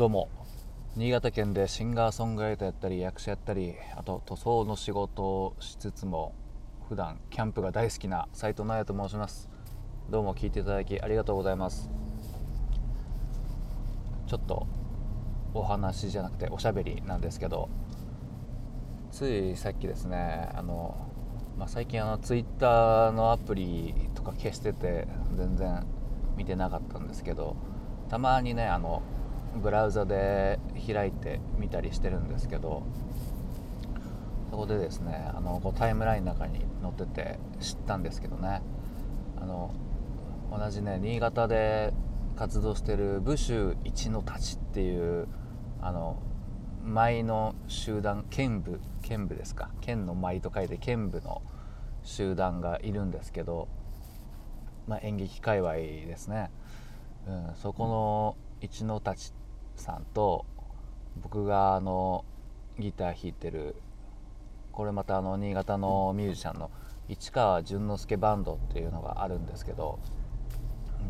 どうも。新潟県でシンガーソングライターやったり役者やったりあと塗装の仕事をしつつも普段キャンプが大好きな斉藤直也と申します。どうも聞いていただきありがとうございます。ちょっとお話じゃなくておしゃべりなんですけどついさっきですねあの、まあ、最近あのツイッターのアプリとか消してて全然見てなかったんですけどたまにねあのブラウザで開いてみたりしてるんですけどそこでですねあのこうタイムラインの中に載ってて知ったんですけどね。あの同じね新潟で活動してる武州一の太刀っていうあの舞の集団剣部剣部ですか。剣の舞と書いて剣部の集団がいるんですけど、まあ、演劇界隈ですね、うん、そこの一の太刀さんと僕があのギター弾いてるこれまたあの新潟のミュージシャンの市川淳之介バンドっていうのがあるんですけど、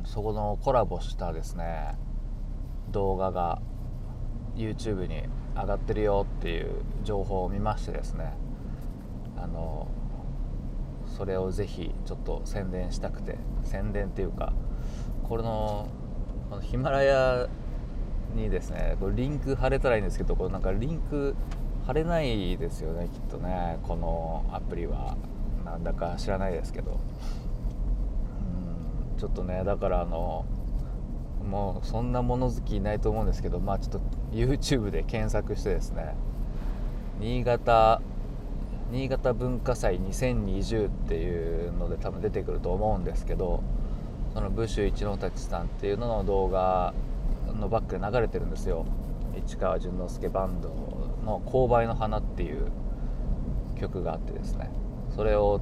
うん、そこのコラボしたですね動画が YouTube に上がってるよっていう情報を見ましてですねあのそれをぜひちょっと宣伝したくて宣伝っていうかこれのヒマラヤにですねこれリンク貼れたらいいんですけどこれなんかリンク貼れないですよねきっとねこのアプリは。なんだか知らないですけど。うんちょっとねだからあのもうそんな物好きいないと思うんですけどまあちょっと YouTube で検索してですね新潟新潟文化祭2020っていうので多分出てくると思うんですけどそのブッシュ一の太さんっていうのの動画のバックで流れてるんですよ市川淳之介バンドの「勾配の花」っていう曲があってですねそれを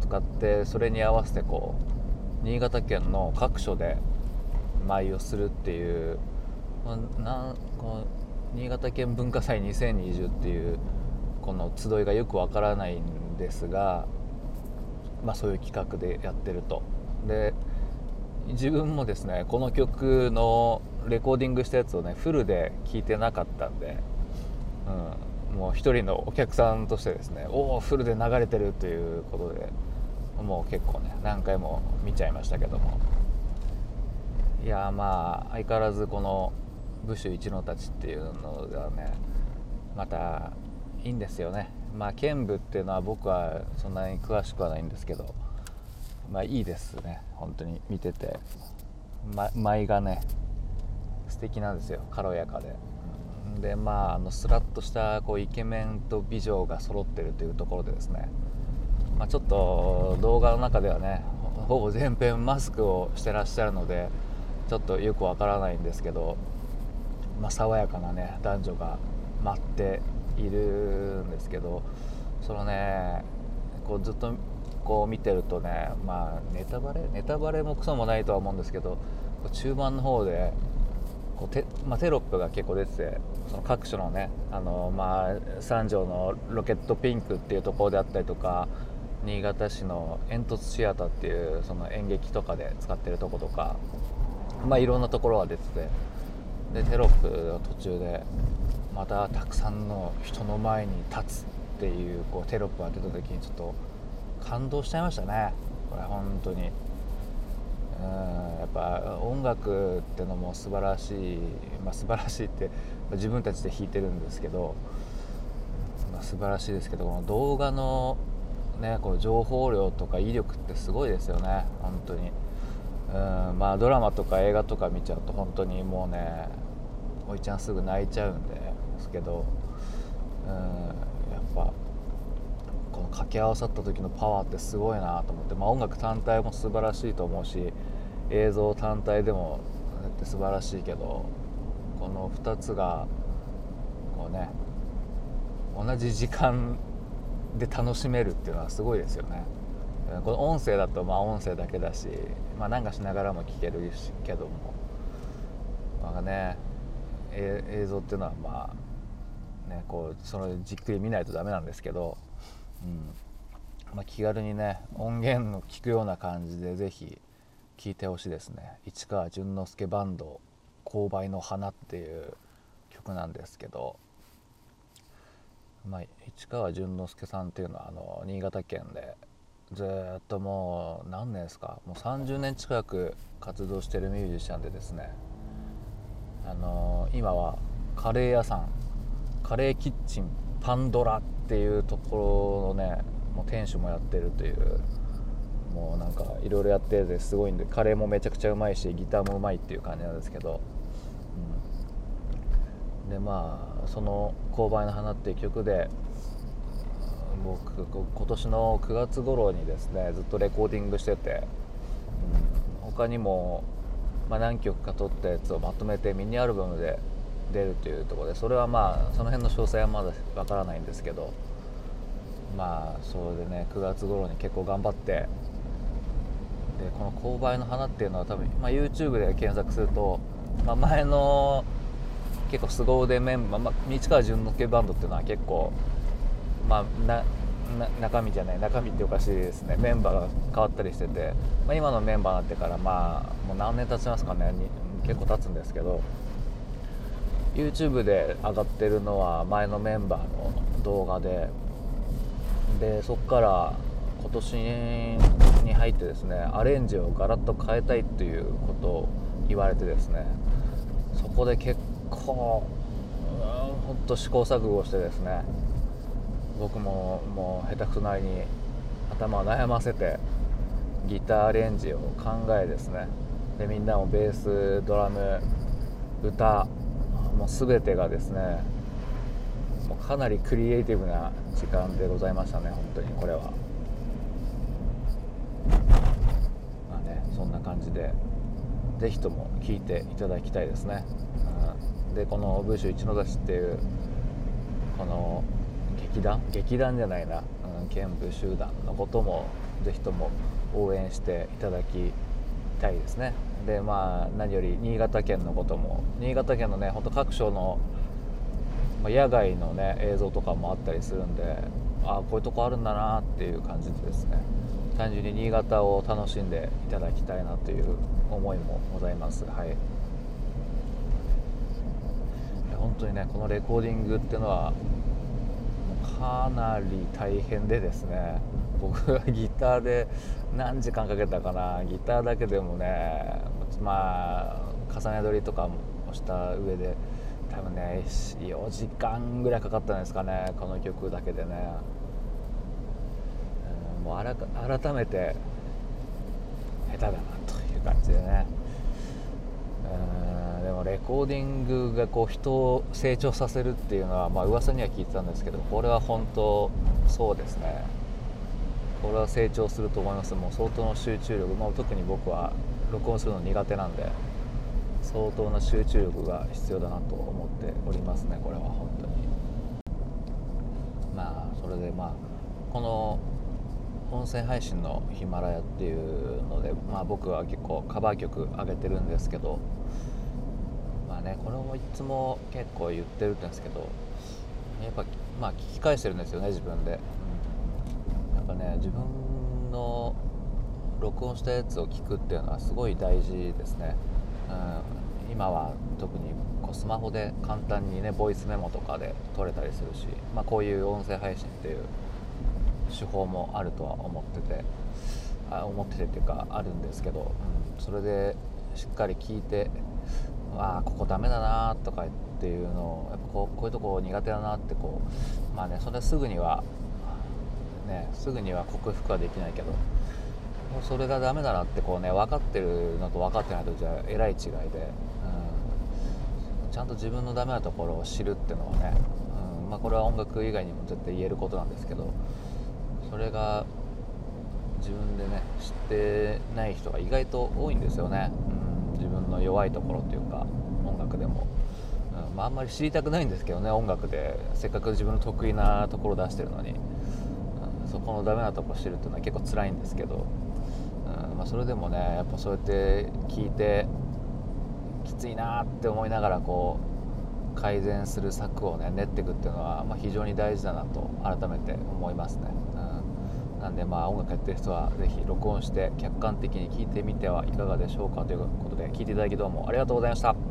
使ってそれに合わせてこう新潟県の各所で舞をするっていうなこの新潟県文化祭2020っていうこの集いがよくわからないんですが、まあ、そういう企画でやってると。で自分もですねこの曲のレコーディングしたやつをねフルで聴いてなかったんで、うん、もう一人のお客さんとしてですねおおフルで流れてるということでもう結構ね何回も見ちゃいましたけども。いやまあ相変わらずこの武州一の太刀っていうのがねまたいいんですよね。まあ剣舞っていうのは僕はそんなに詳しくはないんですけど。まあいいですね。本当に見てて、ま、舞がね素敵なんですよ。軽やかで。でまああのスラッとしたこうイケメンと美女が揃ってるというところでですね、まあ、ちょっと動画の中ではねほぼ全編マスクをしてらっしゃるのでちょっとよくわからないんですけど、まあ、爽やかなね男女が待っているんですけどそのねこうずっとこう見てるとねまあネタバレネタバレもクソもないとは思うんですけど中盤の方でこうテ,、まあ、テロップが結構出ててその各所のねあの、まあ、三条のロケットピンクっていうところであったりとか新潟市の煙突シアターっていうその演劇とかで使ってるとことか、まあ、いろんなところが出ててでテロップの途中でまたたくさんの人の前に立つっていうこうテロップが出た時にちょっと感動しちゃいましたね。これ本当に。うんやっぱ音楽ってのも素晴らしい、まあ、素晴らしいって自分たちで弾いてるんですけど、まあ、素晴らしいですけどこの動画の、ね、こう情報量とか威力ってすごいですよね。本当に。うんまあドラマとか映画とか見ちゃうと本当にもうねおいちゃんすぐ泣いちゃうんですけどうん掛け合わさった時のパワーってすごいなと思って、まあ、音楽単体も素晴らしいと思うし映像単体でもって素晴らしいけどこの2つがこうね同じ時間で楽しめるっていうのはすごいですよね。この音声だとまあ音声だけだし、まあ、なんかしながらも聞けるしけども。なんかね映像っていうのはまあねこうそのじっくり見ないとダメなんですけどうん。まあ、気軽にね音源の聞くような感じでぜひ聴いてほしいですね。市川淳之介バンド「勾配の花」っていう曲なんですけど、まあ、市川淳之介さんっていうのはあの新潟県でずっともう何年ですか？もう30年近く活動してるミュージシャンでですね。あの今はカレー屋さんカレーキッチンパンドラっていうところのねもう店主もやってるというもうなんかいろいろやっててすごいんでカレーもめちゃくちゃうまいしギターもうまいっていう感じなんですけど、うん、でまあその「勾配の花」っていう曲で僕今年の9月頃にですねずっとレコーディングしてて、うん、他にも、まあ、何曲か撮ったやつをまとめてミニアルバムで出るというところでそれはまあその辺の詳細はまだわからないんですけどまあそれでね9月頃に結構頑張ってでこの「勾配の花」っていうのは多分、まあ、YouTube で検索すると、まあ、前の結構凄腕メンバー、まあ、市川淳之介バンドっていうのは結構まあな中身じゃない中身っておかしいですね。メンバーが変わったりしてて、まあ、今のメンバーになってからまあもう何年経ちますかね結構経つんですけど YouTube で上がってるのは前のメンバーの動画ででそこから今年に入ってですねアレンジをガラッと変えたいっていうことを言われてですねそこで結構ほんと試行錯誤してですね僕ももう下手くそなりに頭を悩ませてギターアレンジを考えですねでみんなもベースドラム歌もう全てがですねもうかなりクリエイティブな時間でございましたね本当にこれは。まあねそんな感じで是非とも聴いていただきたいですね、うん、でこの「ブーシュ一の出し」っていうこの劇団？劇団じゃないな、うん、剣舞集団のことも是非とも応援していただきたいですね。でまあ何より新潟県のことも新潟県のねほんと各所の、野外のね映像とかもあったりするんでああこういうとこあるんだなっていう感じでですね。単純に新潟を楽しんでいただきたいなという思いもございます。はい。本当にねこのレコーディングっていうのはかなり大変でですね僕はギターで何時間かけたかな。ギターだけでもねまあ重ね取りとかもした上で多分ね4時間ぐらいかかったんですかねこの曲だけでね、もう改めて下手だなという感じでね。うん。レコーディングがこう人を成長させるっていうのはまあ噂には聞いてたんですけどこれは本当そうですね。これは成長すると思います。もう相当の集中力、まあ、特に僕は録音するの苦手なんで相当な集中力が必要だなと思っておりますねこれは本当に。まあそれでまあこの音声配信のヒマラヤっていうので、まあ、僕は結構カバー曲上げてるんですけどねこれもいつも結構言ってるんですけどやっぱまあ聞き返してるんですよね自分で、うん、やっぱね自分の録音したやつを聞くっていうのはすごい大事ですね、うん、今は特にこうスマホで簡単にねボイスメモとかで撮れたりするし、まあ、こういう音声配信っていう手法もあるとは思っててあ思っててっていうかあるんですけど、うん、それでしっかり聞いてああここダメだなとかっていうのをやっぱこうこういうとこ苦手だなってこうまあねそれすぐにはねすぐには克服はできないけどそれがダメだなってこうね分かってるのと分かってないとじゃえらい違いで、うん、ちゃんと自分のダメなところを知るっていうのはね、うん。まあ、これは音楽以外にも絶対言えることなんですけどそれが自分でね知ってない人が意外と多いんですよね、うん、自分の弱いところっていうか音楽でも、うんまあ、あんまり知りたくないんですけどね音楽で。せっかく自分の得意なところ出してるのに、うん、そこのダメなとこ知るっていうのは結構辛いんですけど。うんまあ、それでもねやっぱそうやって聞いてきついなって思いながらこう改善する策をね練っていくっていうのは、まあ、非常に大事だなと改めて思いますね、なんでまあ音楽やってる人は是非録音して客観的に聞いてみてはいかがでしょうかということで聞いていただきどうもありがとうございました。